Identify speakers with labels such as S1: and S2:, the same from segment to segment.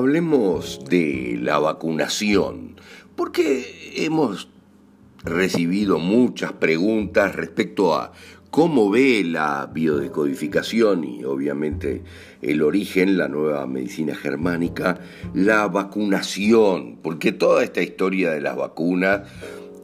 S1: Hablemos de la vacunación, porque hemos recibido muchas preguntas respecto a cómo ve la biodecodificación y obviamente el origen, la nueva medicina germánica, la vacunación, porque toda esta historia de las vacunas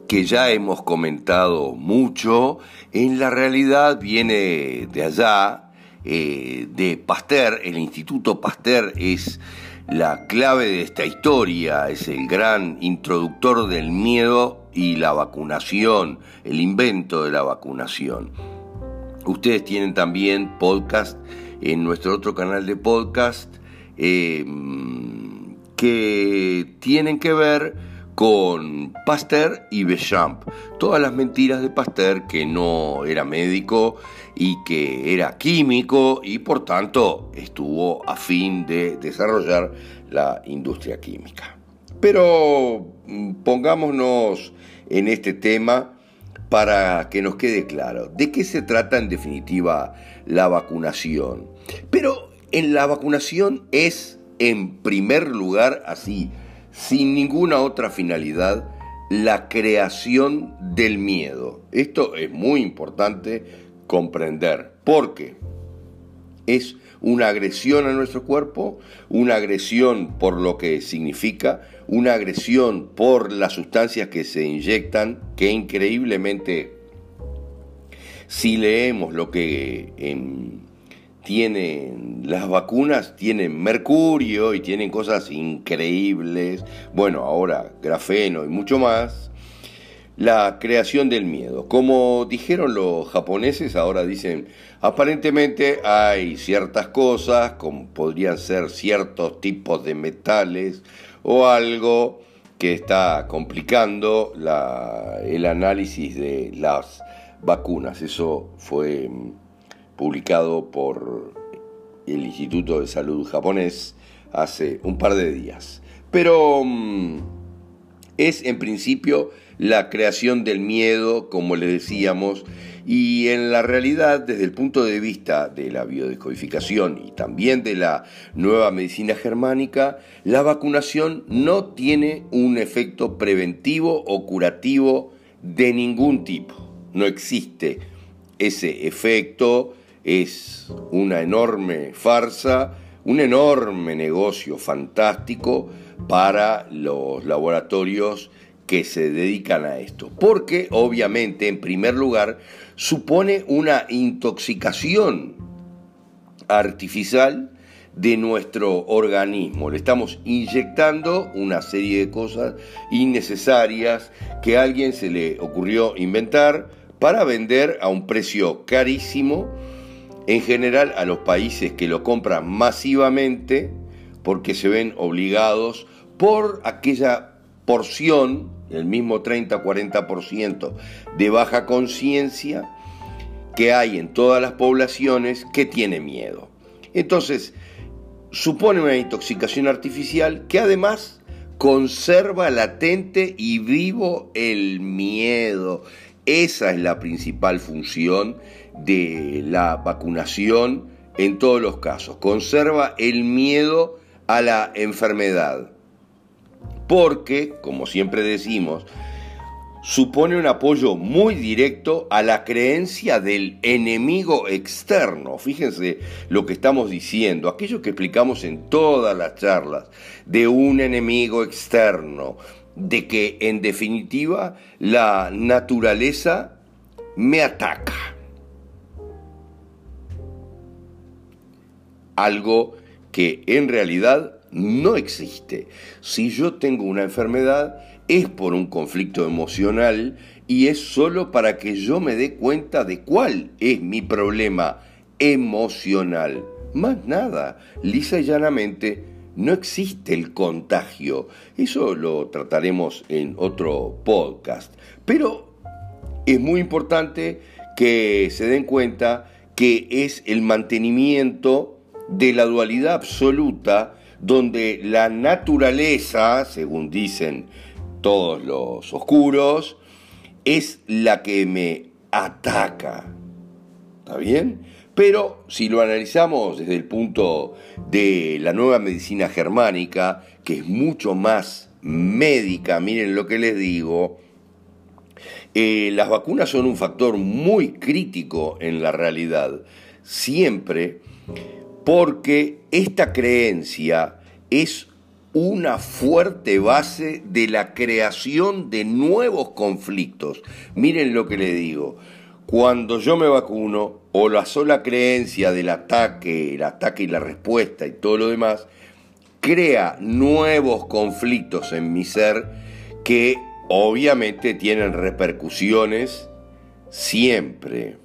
S1: que ya hemos comentado mucho, en la realidad viene de allá, eh, de Pasteur, el Instituto Pasteur es la clave de esta historia es el gran introductor del miedo y la vacunación, el invento de la vacunación. Ustedes tienen también podcast en nuestro otro canal de podcast em, que tienen que ver con Pasteur y Bechamp. Todas las mentiras de Pasteur que no era médico y que era químico y por tanto estuvo a fin de desarrollar la industria química. Pero mm, pongámonos en este tema para que nos quede claro de qué se trata en definitiva la vacunación. Pero en la vacunación es en primer lugar así, sin ninguna otra finalidad, la creación del miedo. Esto es muy importante comprender. porque Es una agresión a nuestro cuerpo, una agresión por lo que significa, una agresión por las sustancias que se inyectan, que increíblemente, si leemos lo que tienen las vacunas, tienen mercurio y tienen cosas increíbles, bueno, ahora grafeno y mucho más, la creación del miedo. Como dijeron los japoneses, ahora dicen, aparentemente hay ciertas cosas, como podrían ser ciertos tipos de metales o algo que está complicando el análisis de las vacunas. Eso fue mm, publicado por el Instituto de Salud japonés hace un par de días. Pero mm, es en principio la creación del miedo, como le decíamos, y en la realidad, desde el punto de vista de la biodescodificación y también de la nueva medicina germánica, la vacunación no tiene un efecto preventivo o curativo de ningún tipo. No existe ese efecto, es una enorme farsa, un enorme negocio fantástico para los laboratorios que se dedican a esto. Porque obviamente, en primer lugar, supone una intoxicación artificial de nuestro organismo. Le estamos inyectando una serie de cosas innecesarias que a alguien se le ocurrió inventar para vender a un precio carísimo, en general a los países que lo compran masivamente, porque se ven obligados por aquella porción, el mismo 30-40% de baja conciencia que hay en todas las poblaciones que tiene miedo. Entonces, supone una intoxicación artificial que además conserva latente y vivo el miedo. Esa es la principal función de la vacunación en todos los casos. Conserva el miedo a la enfermedad. Porque, como siempre decimos, supone un apoyo muy directo a la creencia del enemigo externo. Fíjense lo que estamos diciendo, aquello que explicamos en todas las charlas, de un enemigo externo, de que en definitiva la naturaleza me ataca. Algo que en realidad no existe. Si yo tengo una enfermedad es por un conflicto emocional y es solo para que yo me dé cuenta de cuál es mi problema emocional. Más nada, lisa y llanamente, no existe el contagio. Eso lo trataremos en otro podcast. Pero es muy importante que se den cuenta que es el mantenimiento de la dualidad absoluta donde la naturaleza, según dicen todos los oscuros, es la que me ataca. ¿Está bien? Pero si lo analizamos desde el punto de la nueva medicina germánica, que es mucho más médica, miren lo que les digo, eh, las vacunas son un factor muy crítico en la realidad. Siempre porque esta creencia es una fuerte base de la creación de nuevos conflictos. Miren lo que le digo. Cuando yo me vacuno, o la sola creencia del ataque, el ataque y la respuesta y todo lo demás, crea nuevos conflictos en mi ser que obviamente tienen repercusiones siempre.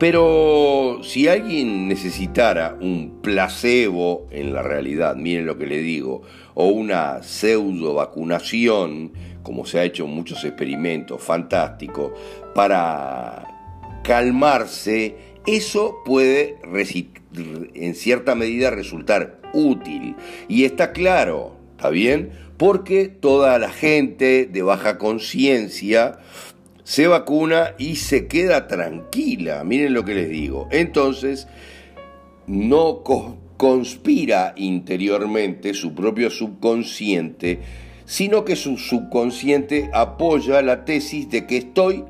S1: Pero si alguien necesitara un placebo en la realidad, miren lo que le digo, o una pseudo vacunación, como se ha hecho en muchos experimentos fantásticos, para calmarse, eso puede en cierta medida resultar útil. Y está claro, ¿está bien? Porque toda la gente de baja conciencia se vacuna y se queda tranquila. Miren lo que les digo. Entonces, no conspira interiormente su propio subconsciente, sino que su subconsciente apoya la tesis de que estoy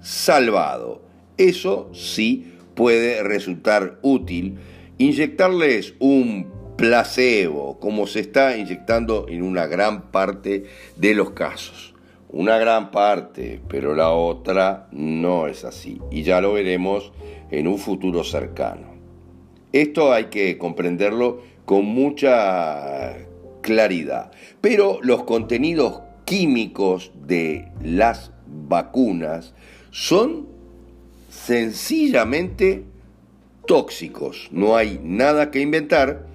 S1: salvado. Eso sí puede resultar útil. Inyectarles un placebo, como se está inyectando en una gran parte de los casos. Una gran parte, pero la otra no es así. Y ya lo veremos en un futuro cercano. Esto hay que comprenderlo con mucha claridad. Pero los contenidos químicos de las vacunas son sencillamente tóxicos. No hay nada que inventar.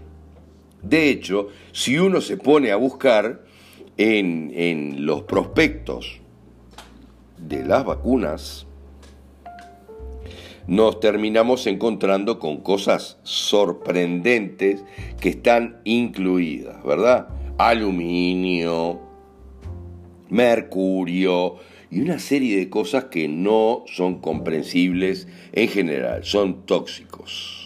S1: De hecho, si uno se pone a buscar, en, los prospectos de las vacunas, nos terminamos encontrando con cosas sorprendentes que están incluidas, ¿verdad? Aluminio, mercurio y una serie de cosas que no son comprensibles en general, son tóxicos.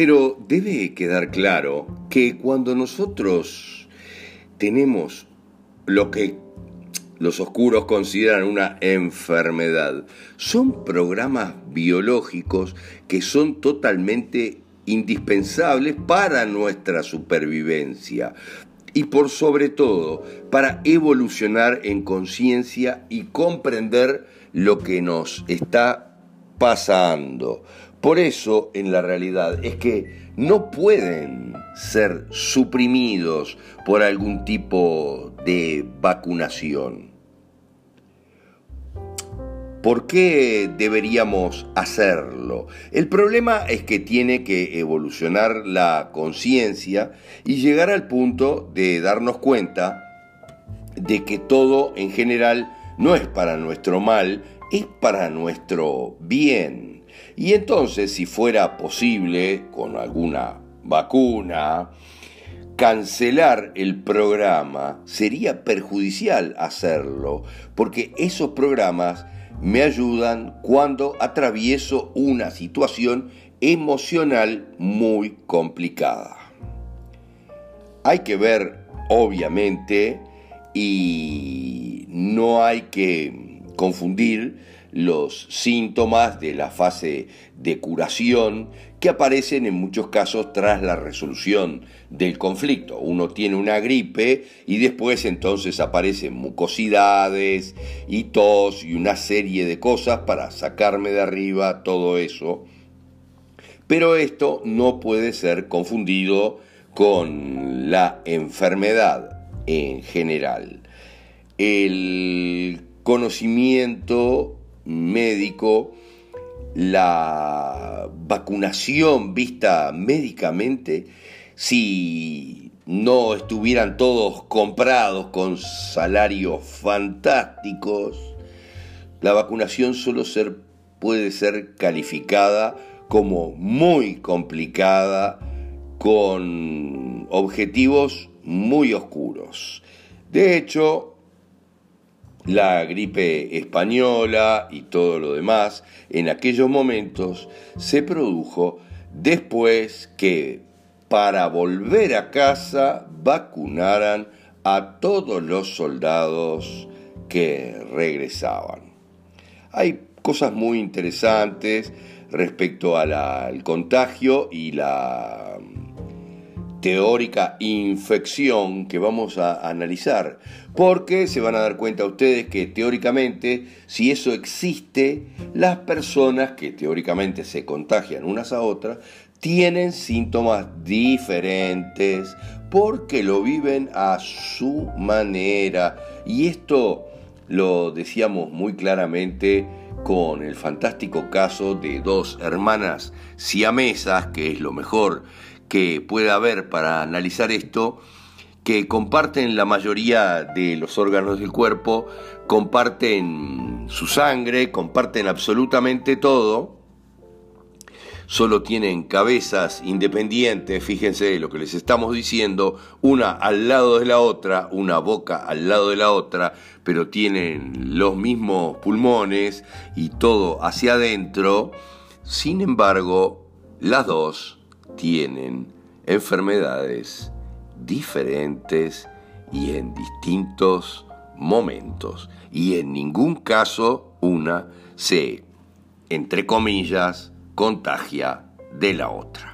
S1: Pero debe quedar claro que cuando nosotros tenemos lo que los oscuros consideran una enfermedad, son programas biológicos que son totalmente indispensables para nuestra supervivencia y por sobre todo para evolucionar en conciencia y comprender lo que nos está pasando. Por eso, en la realidad, es que no pueden ser suprimidos por algún tipo de vacunación. ¿Por qué deberíamos hacerlo? El problema es que tiene que evolucionar la conciencia y llegar al punto de darnos cuenta de que todo en general no es para nuestro mal, es para nuestro bien. Y entonces, si fuera posible, con alguna vacuna, cancelar el programa, sería perjudicial hacerlo, porque esos programas me ayudan cuando atravieso una situación emocional muy complicada. Hay que ver, obviamente, y no hay que confundir los síntomas de la fase de curación que aparecen en muchos casos tras la resolución del conflicto. Uno tiene una gripe y después entonces aparecen mucosidades y tos y una serie de cosas para sacarme de arriba todo eso. Pero esto no puede ser confundido con la enfermedad en general. El conocimiento médico, la vacunación vista médicamente, si no estuvieran todos comprados con salarios fantásticos, la vacunación solo ser, puede ser calificada como muy complicada con objetivos muy oscuros. De hecho, la gripe española y todo lo demás en aquellos momentos se produjo después que para volver a casa vacunaran a todos los soldados que regresaban. Hay cosas muy interesantes respecto al contagio y la teórica infección que vamos a analizar, porque se van a dar cuenta ustedes que teóricamente, si eso existe, las personas que teóricamente se contagian unas a otras, tienen síntomas diferentes porque lo viven a su manera. Y esto lo decíamos muy claramente con el fantástico caso de dos hermanas siamesas, que es lo mejor que pueda haber para analizar esto, que comparten la mayoría de los órganos del cuerpo, comparten su sangre, comparten absolutamente todo, solo tienen cabezas independientes, fíjense lo que les estamos diciendo, una al lado de la otra, una boca al lado de la otra, pero tienen los mismos pulmones y todo hacia adentro, sin embargo, las dos tienen enfermedades diferentes y en distintos momentos. Y en ningún caso una se, entre comillas, contagia de la otra.